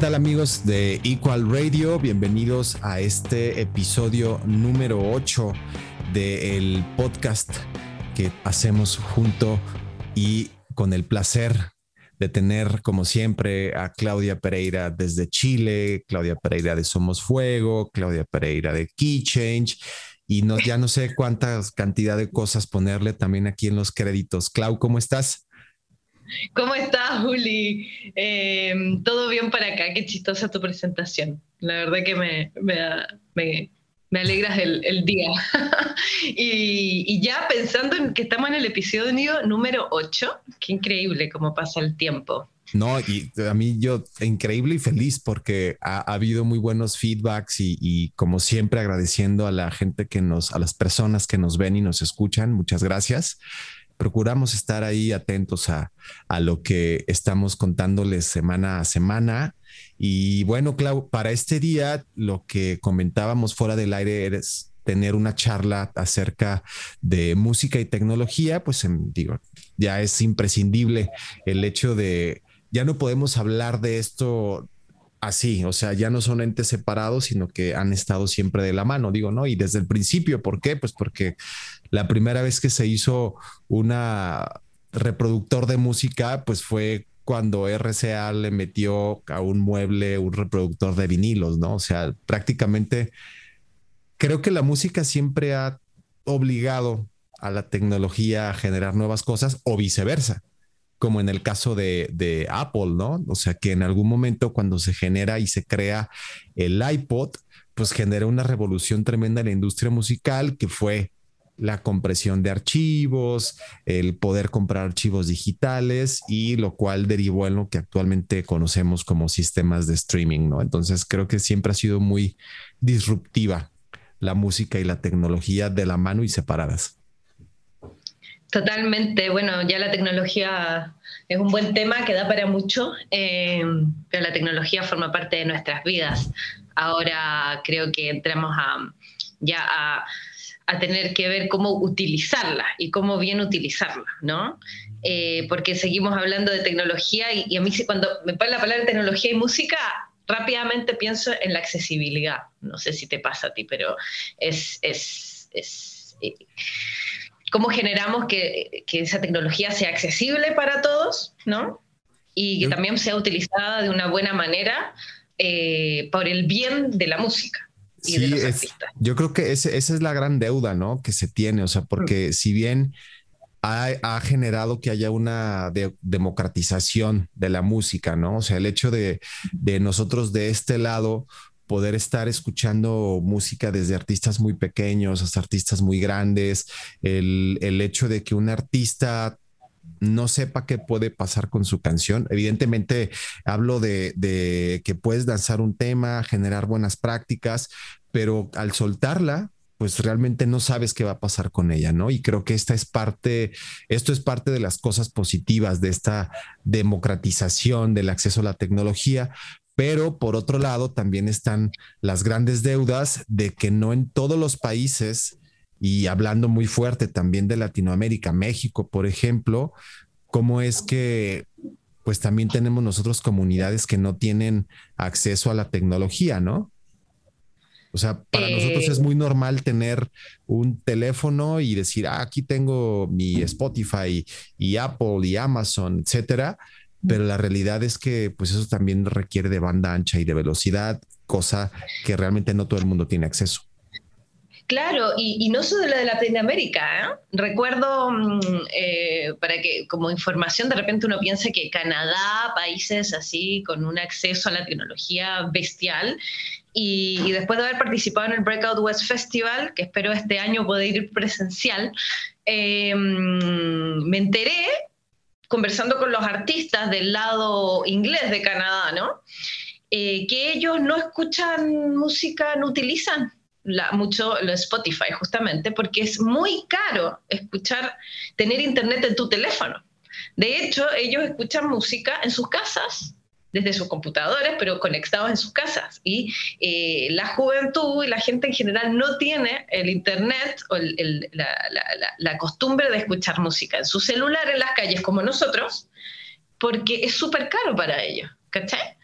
Hola, ¿qué tal amigos de Equal Radio? Bienvenidos a este episodio número 8 del podcast que hacemos junto y con el placer de tener, como siempre, a Claudia Pereira desde Chile, Claudia Pereira de Somos Fuego, Claudia Pereira de Key Change y no, ya no sé cuántas cantidad de cosas ponerle también aquí en los créditos. Clau, ¿cómo estás? ¿Cómo estás, Juli? Eh, todo bien para acá, qué chistosa tu presentación. La verdad que me, me, me, alegras el, día. y, ya pensando en que estamos en el episodio número 8, qué increíble cómo pasa el tiempo. No, y a mí yo increíble y feliz porque ha, habido muy buenos feedbacks y, y, como siempre agradeciendo a la gente que nos, a las personas que nos ven y nos escuchan. Muchas gracias procuramos estar ahí atentos a, lo que estamos contándoles semana a semana. Y bueno, Clau, para este día lo que comentábamos fuera del aire es tener una charla acerca de música y tecnología, pues em, digo, ya es imprescindible el hecho de, ya no podemos hablar de esto así, o sea, ya no son entes separados, sino que han estado siempre de la mano, digo, ¿no? Y desde el principio, ¿por qué? Pues porque la primera vez que se hizo una reproductor de música, pues fue cuando RCA le metió a un mueble un reproductor de vinilos, ¿no? O sea, prácticamente creo que la música siempre ha obligado a la tecnología a generar nuevas cosas o viceversa, como en el caso de, Apple, ¿no? O sea, que en algún momento cuando se genera y se crea el iPod, pues genera una revolución tremenda en la industria musical que fue la compresión de archivos, el poder comprar archivos digitales y lo cual derivó en lo que actualmente conocemos como sistemas de streaming, ¿no? Entonces creo que siempre ha sido muy disruptiva la música y la tecnología de la mano y separadas. Totalmente, bueno, ya la tecnología es un buen tema que da para mucho, eh, pero la tecnología forma parte de nuestras vidas. Ahora creo que entramos a, ya a tener que ver cómo utilizarla y cómo bien utilizarla, ¿no? Eh, porque seguimos hablando de tecnología y, a mí cuando me pone la palabra tecnología y música, rápidamente pienso en la accesibilidad. No sé si te pasa a ti, pero es, es, es eh, cómo generamos que, que, esa tecnología sea accesible para todos, ¿no? Y que también sea utilizada de una buena manera eh, por el bien de la música sí, yo creo que esa es la gran deuda, ¿no? Que se tiene, o sea, porque si bien ha, generado que haya una democratización de la música, ¿no? O sea, el hecho de, nosotros de este lado poder estar escuchando música desde artistas muy pequeños hasta artistas muy grandes, el, el hecho de que un artista no sepa qué puede pasar con su canción. Evidentemente, hablo de, que puedes danzar un tema, generar buenas prácticas, pero al soltarla, pues realmente no sabes qué va a pasar con ella, ¿no? Y creo que esta es parte, esto es parte de las cosas positivas de esta democratización del acceso a la tecnología, pero por otro lado también están las grandes deudas de que no en todos los países y hablando muy fuerte también de Latinoamérica, México, por ejemplo, cómo es que pues también tenemos nosotros comunidades que no tienen acceso a la tecnología, ¿no? O sea, para nosotros es eh. muy normal tener un teléfono y decir, ah, aquí tengo mi Spotify y Apple y Amazon, etcétera. Pero la realidad es que, pues, eso también requiere de banda ancha y de velocidad, cosa que realmente no todo el mundo tiene acceso. Claro, y, no solo de Latinoamérica. ¿eh? Recuerdo, mm, eh, para que como información, de repente uno piensa que Canadá, países así con un acceso a la tecnología bestial, y, después de haber participado en el Breakout West Festival, que espero este año poder ir presencial, eh, mm, me enteré, conversando con los artistas del lado inglés de Canadá, ¿no? que ellos no escuchan música, no utilizan mucho lo Spotify, justamente, porque es muy caro escuchar, tener internet en tu teléfono. De hecho, ellos escuchan música en sus casas, desde sus computadores, pero conectados en sus casas. Y eh, la juventud y la gente en general no tiene el internet o la, costumbre de escuchar música en su celular en las calles como nosotros, porque es súper caro para ellos. ¿Cachai?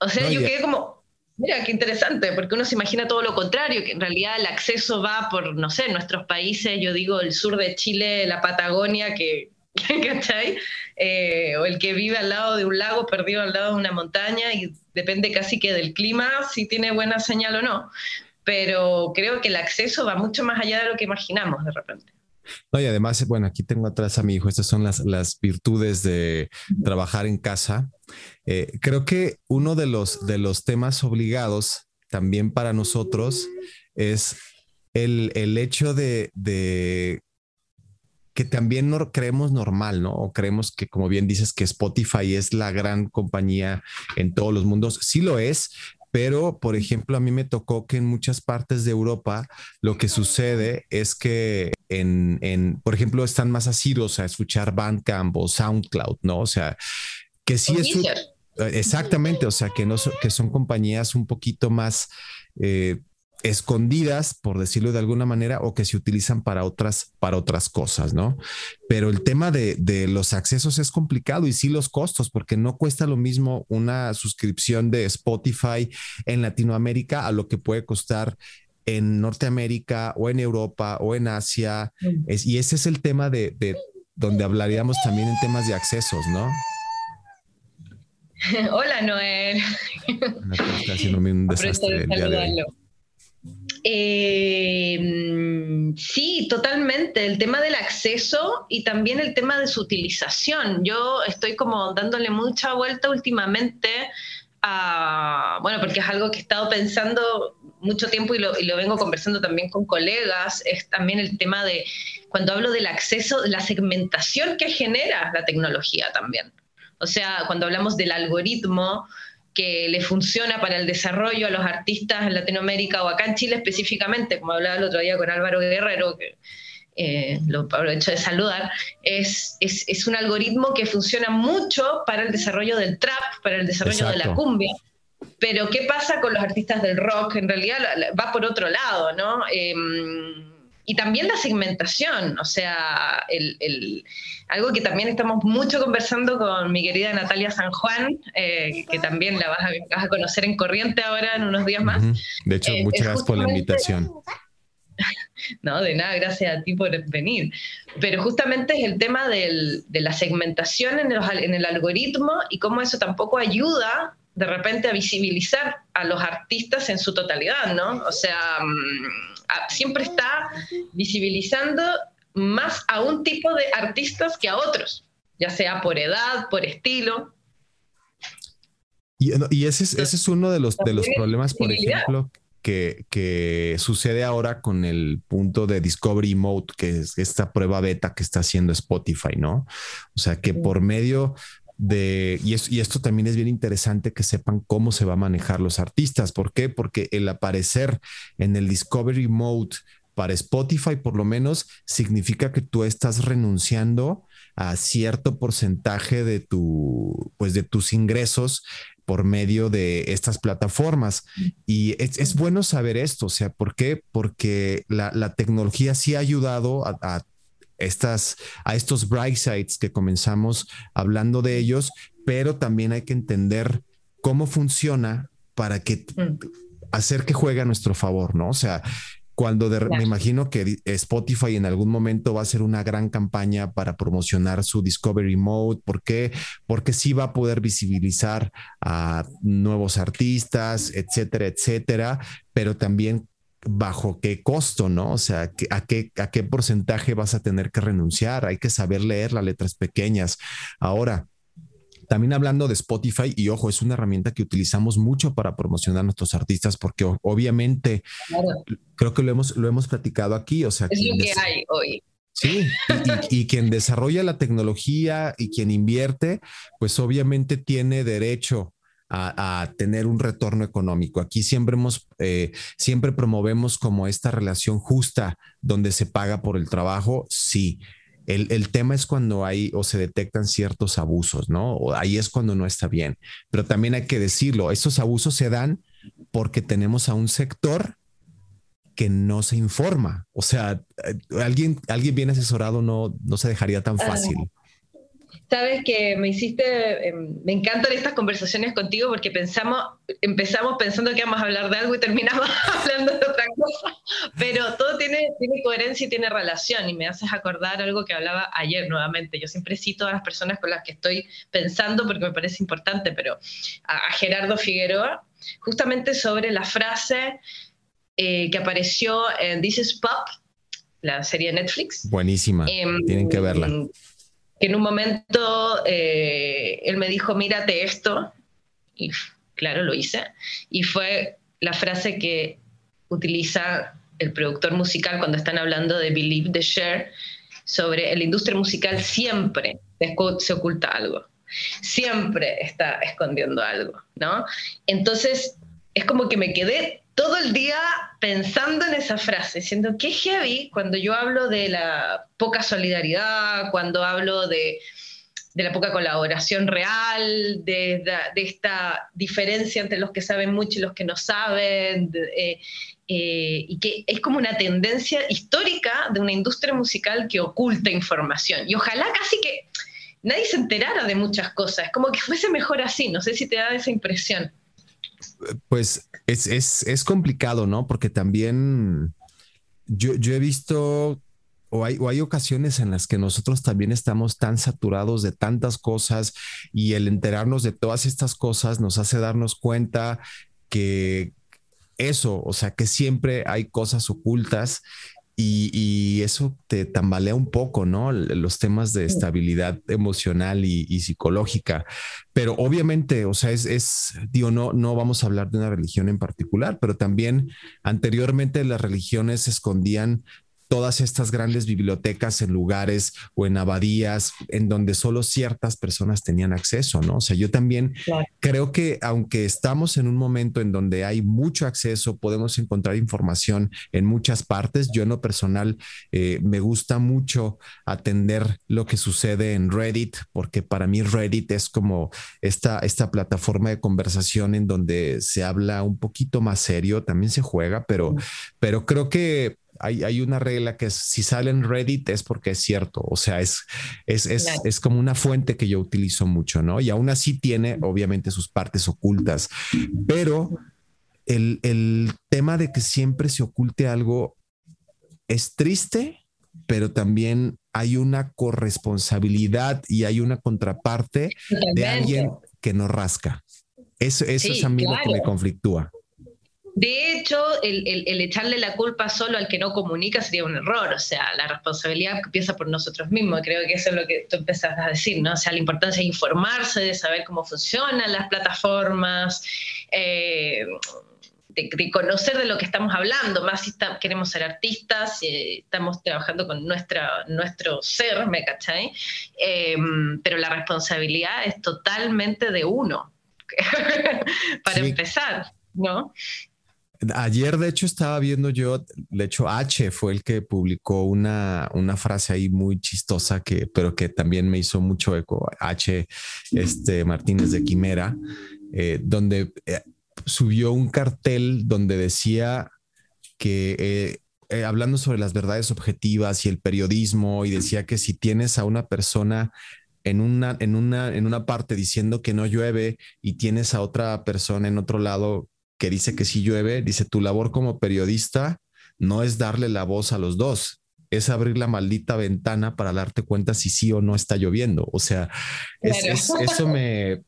O sea, yo quedé como, mira, qué interesante, porque uno se imagina todo lo contrario, que en realidad el acceso va por, no sé, nuestros países, yo digo el sur de Chile, la Patagonia, que, ¿cachai? Eh, o el que vive al lado de un lago perdido al lado de una montaña y depende casi que del clima si tiene buena señal o no. Pero creo que el acceso va mucho más allá de lo que imaginamos de repente. No, y además, bueno, aquí tengo atrás a mi hijo, estas son las, las virtudes de trabajar en casa. Eh, creo que uno de los, de los temas obligados también para nosotros es el, el hecho de, de que también no creemos normal, ¿no? O creemos que, como bien dices, que Spotify es la gran compañía en todos los mundos. Sí lo es, pero por ejemplo, a mí me tocó que en muchas partes de Europa lo que sucede es que en, en por ejemplo, están más asidos a escuchar Bandcamp o SoundCloud, ¿no? O sea, que sí es... Exactamente, o sea, que, no, que son compañías un poquito más... Eh, escondidas, por decirlo de alguna manera, o que se utilizan para otras, para otras cosas, ¿no? Pero el tema de, los accesos es complicado y sí los costos, porque no cuesta lo mismo una suscripción de Spotify en Latinoamérica a lo que puede costar en Norteamérica o en Europa o en Asia. Mm. y ese es el tema de, donde hablaríamos también en temas de accesos, ¿no? Hola, Noel. Está haciendo un desastre el día de hoy. Eh, sí, totalmente. El tema del acceso y también el tema de su utilización. Yo estoy como dándole mucha vuelta últimamente a, bueno, porque es algo que he estado pensando mucho tiempo y lo, y lo vengo conversando también con colegas, es también el tema de, cuando hablo del acceso, la segmentación que genera la tecnología también. O sea, cuando hablamos del algoritmo, que le funciona para el desarrollo a los artistas en Latinoamérica o acá en Chile específicamente, como hablaba el otro día con Álvaro Guerrero, que eh, lo aprovecho de saludar, es, es, un algoritmo que funciona mucho para el desarrollo del trap, para el desarrollo de la cumbia. Pero ¿qué pasa con los artistas del rock? En realidad va por otro lado, ¿no? Em, y también la segmentación, o sea, el, algo que también estamos mucho conversando con mi querida Natalia San Juan, eh, que también la vas a, conocer en Corriente ahora en unos días más. De hecho, eh, muchas gracias por la invitación. No, de nada, gracias a ti por venir. Pero justamente es el tema de la segmentación en en el algoritmo y cómo eso tampoco ayuda de repente a visibilizar a los artistas en su totalidad, ¿no? O sea, mm, siempre está visibilizando más a un tipo de artistas que a otros, ya sea por edad, por estilo. Y, ese, es, ese, es, uno de los, de los problemas, por ejemplo, que, que, sucede ahora con el punto de Discovery Mode, que es esta prueba beta que está haciendo Spotify, ¿no? O sea, que por medio y, esto también es bien interesante que sepan cómo se va a manejar los artistas. ¿Por qué? Porque el aparecer en el Discovery Mode para Spotify, por lo menos, significa que tú estás renunciando a cierto porcentaje de tu, pues de tus ingresos por medio de estas plataformas. Y es, bueno saber esto, o sea, ¿por qué? Porque la, tecnología sí ha ayudado a estas, a estos bright sites que comenzamos hablando de ellos, pero también hay que entender cómo funciona para que mm. hacer que juegue a nuestro favor, ¿no? O sea, cuando me imagino que Spotify en algún momento va a hacer una gran campaña para promocionar su Discovery Mode. ¿Por qué? Porque sí va a poder visibilizar a nuevos artistas, etcétera, etcétera, pero también bajo qué costo, ¿no? O sea, a qué, a qué porcentaje vas a tener que renunciar. Hay que saber leer las letras pequeñas. Ahora, también hablando de Spotify, y ojo, es una herramienta que utilizamos mucho para promocionar a nuestros artistas, porque obviamente creo que lo hemos, lo hemos platicado aquí. O sea, es lo que hay hoy. Sí, y, quien desarrolla la tecnología y quien invierte, pues obviamente tiene derecho a, tener un retorno económico. Aquí siempre hemos, eh, siempre promovemos como esta relación justa donde se paga por el trabajo, sí. El, el, tema es cuando hay o se detectan ciertos abusos, ¿no? O ahí es cuando no está bien. Pero también hay que decirlo, estos abusos se dan porque tenemos a un sector que no se informa. O sea, eh, alguien, alguien bien asesorado no, no se dejaría tan fácil. Sabes que me hiciste, em, me encantan estas conversaciones contigo porque pensamos, empezamos pensando que íbamos a hablar de algo y terminamos hablando de otra cosa, pero todo tiene, tiene coherencia y tiene relación y me haces acordar algo que hablaba ayer nuevamente. Yo siempre cito a las personas con las que estoy pensando porque me parece importante, pero a, Gerardo Figueroa, justamente sobre la frase eh, que apareció en This is Pop, la serie de Netflix. Buenísima, em, tienen que verla en un momento eh, él me dijo, mírate esto, y claro, lo hice, y fue la frase que utiliza el productor musical cuando están hablando de Believe the Share, sobre la industria musical siempre se oculta algo, siempre está escondiendo algo, ¿no? Entonces, es como que me quedé todo el día pensando en esa frase, siendo que heavy cuando yo hablo de la poca solidaridad, cuando hablo de, la poca colaboración real, de, esta diferencia entre los que saben mucho y los que no saben, eh, eh, y que es como una tendencia histórica de una industria musical que oculta información. Y ojalá casi que nadie se enterara de muchas cosas, como que fuese mejor así, no sé si te da esa impresión pues es, complicado, ¿no? Porque también yo, he visto o hay, o hay, ocasiones en las que nosotros también estamos tan saturados de tantas cosas y el enterarnos de todas estas cosas nos hace darnos cuenta que eso, o sea, que siempre hay cosas ocultas y, eso te tambalea un poco, ¿no? Los temas de estabilidad emocional y, psicológica. Pero obviamente, o sea, es, es, digo, no, no vamos a hablar de una religión en particular, pero también anteriormente las religiones escondían todas estas grandes bibliotecas en lugares o en abadías en donde solo ciertas personas tenían acceso, ¿no? O sea, yo también creo que aunque estamos en un momento en donde hay mucho acceso, podemos encontrar información en muchas partes. Yo en lo personal eh, me gusta mucho atender lo que sucede en Reddit, porque para mí Reddit es como esta, esta plataforma de conversación en donde se habla un poquito más serio, también se juega, pero, pero creo que hay, una regla que si sale en Reddit es porque es cierto, o sea, es, es, es, como una fuente que yo utilizo mucho, ¿no? Y aún así tiene obviamente sus partes ocultas, pero el, el tema de que siempre se oculte algo es triste, pero también hay una corresponsabilidad y hay una contraparte de alguien que nos rasca. Eso, eso es a mí lo que me conflictúa. De hecho, el, echarle la culpa solo al que no comunica sería un error, o sea, la responsabilidad empieza por nosotros mismos, creo que eso es lo que tú empezás a decir, ¿no? O sea, la importancia de informarse, de saber cómo funcionan las plataformas, eh, de, conocer de lo que estamos hablando, más si queremos ser artistas, si estamos trabajando con nuestra, nuestro ser, ¿me cachai? Eh, pero la responsabilidad es totalmente de uno, para empezar, ¿no? Ayer, de hecho, estaba viendo yo, de hecho, H fue el que publicó una, una frase ahí muy chistosa, que, pero que también me hizo mucho eco. H. Este, Martínez de Quimera, eh, donde eh, subió un cartel donde decía que eh, hablando sobre las verdades objetivas y el periodismo, y decía que si tienes a una persona en una, en una, en una parte diciendo que no llueve y tienes a otra persona en otro lado que dice que si llueve, dice, tu labor como periodista no es darle la voz a los dos, es abrir la maldita ventana para darte cuenta si sí o no está lloviendo. O sea, eso me,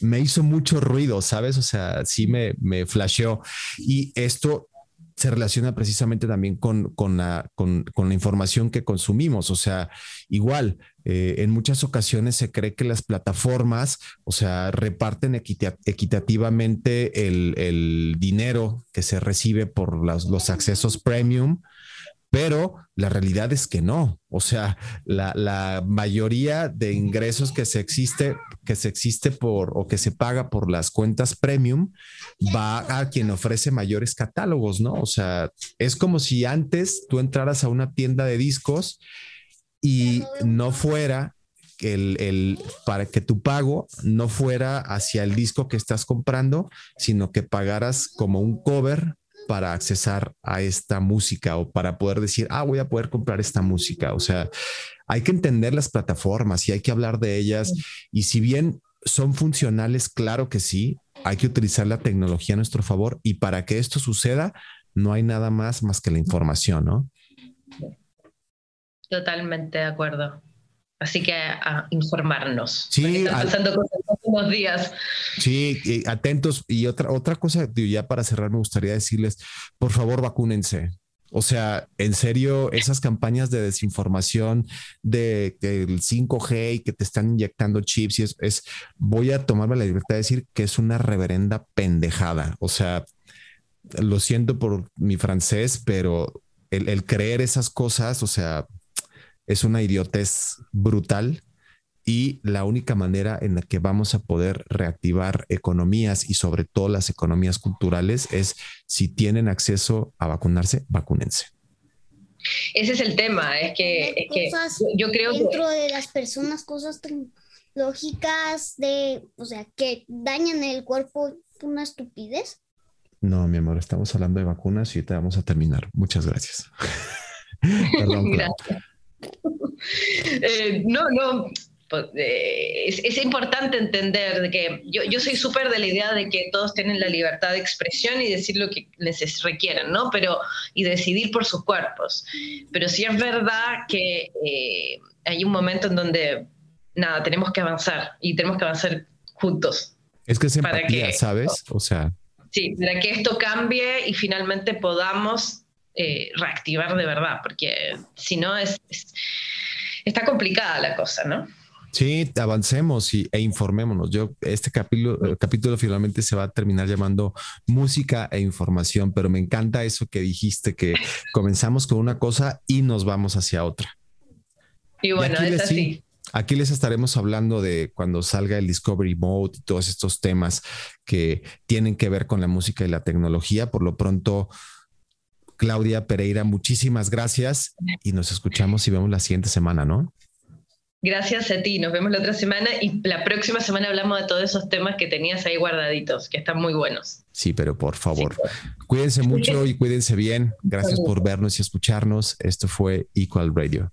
me hizo mucho ruido, ¿sabes? O sea, sí me, me flasheó. Y esto se relaciona precisamente también con, con, la, con, la información que consumimos. O sea, igual, eh, en muchas ocasiones se cree que las plataformas, o sea, reparten equitativamente el, el, dinero que se recibe por los accesos premium, pero la realidad es que no. O sea, la, mayoría de ingresos que se existe, que se existe por o que se paga por las cuentas premium va a quien ofrece mayores catálogos, ¿no? O sea, es como si antes tú entraras a una tienda de discos y no fuera el, el, para que tu pago no fuera hacia el disco que estás comprando, sino que pagaras como un cover para accesar a esta música o para poder decir, ah, voy a poder comprar esta música. O sea, hay que entender las plataformas y hay que hablar de ellas. Y si bien son funcionales, claro que sí, hay que utilizar la tecnología a nuestro favor y para que esto suceda, no hay nada más más que la información, ¿no? Totalmente de acuerdo. Así que a informarnos. Sí, están pasando cosas unos días. Sí, atentos. Y otra, otra cosa, ya para cerrar, me gustaría decirles, por favor, vacúnense. O sea, en serio, esas campañas de desinformación de, el 5G y que te están inyectando chips y es, es, voy a tomarme la libertad de decir que es una reverenda pendejada. O sea, lo siento por mi francés, pero el creer esas cosas, o sea, es una idiotez brutal y la única manera en la que vamos a poder reactivar economías y sobre todo las economías culturales es si tienen acceso a vacunarse, vacúnense. Ese es el tema, es que, yo creo dentro de las personas cosas tecnológicas de, o sea, que dañan el cuerpo, una estupidez. No, mi amor, estamos hablando de vacunas y te vamos a terminar. Muchas gracias. Perdón. gracias. Eh, no, no, pues, eh, es, importante entender que yo, yo soy súper de la idea de que todos tienen la libertad de expresión y decir lo que les requieran, ¿no? Pero, y decidir por sus cuerpos. Pero sí es verdad que eh, hay un momento en donde, nada, tenemos que avanzar y tenemos que avanzar juntos. Es que es empatía, ¿sabes? O sea. Sí, para que esto cambie y finalmente podamos eh, reactivar de verdad, porque si no es, está complicada la cosa, ¿no? Sí, avancemos y, e informémonos. Yo, este capítulo, capítulo finalmente se va a terminar llamando música e información, pero me encanta eso que dijiste, que comenzamos con una cosa y nos vamos hacia otra. Y bueno, es así. aquí les estaremos hablando de cuando salga el Discovery Mode y todos estos temas que tienen que ver con la música y la tecnología. Por lo pronto, Claudia Pereira, muchísimas gracias y nos escuchamos y vemos la siguiente semana, ¿no? Gracias a ti, nos vemos la otra semana y la próxima semana hablamos de todos esos temas que tenías ahí guardaditos, que están muy buenos. Sí, pero por favor, cuídense mucho y cuídense bien. Gracias por vernos y escucharnos. Esto fue Equal Radio.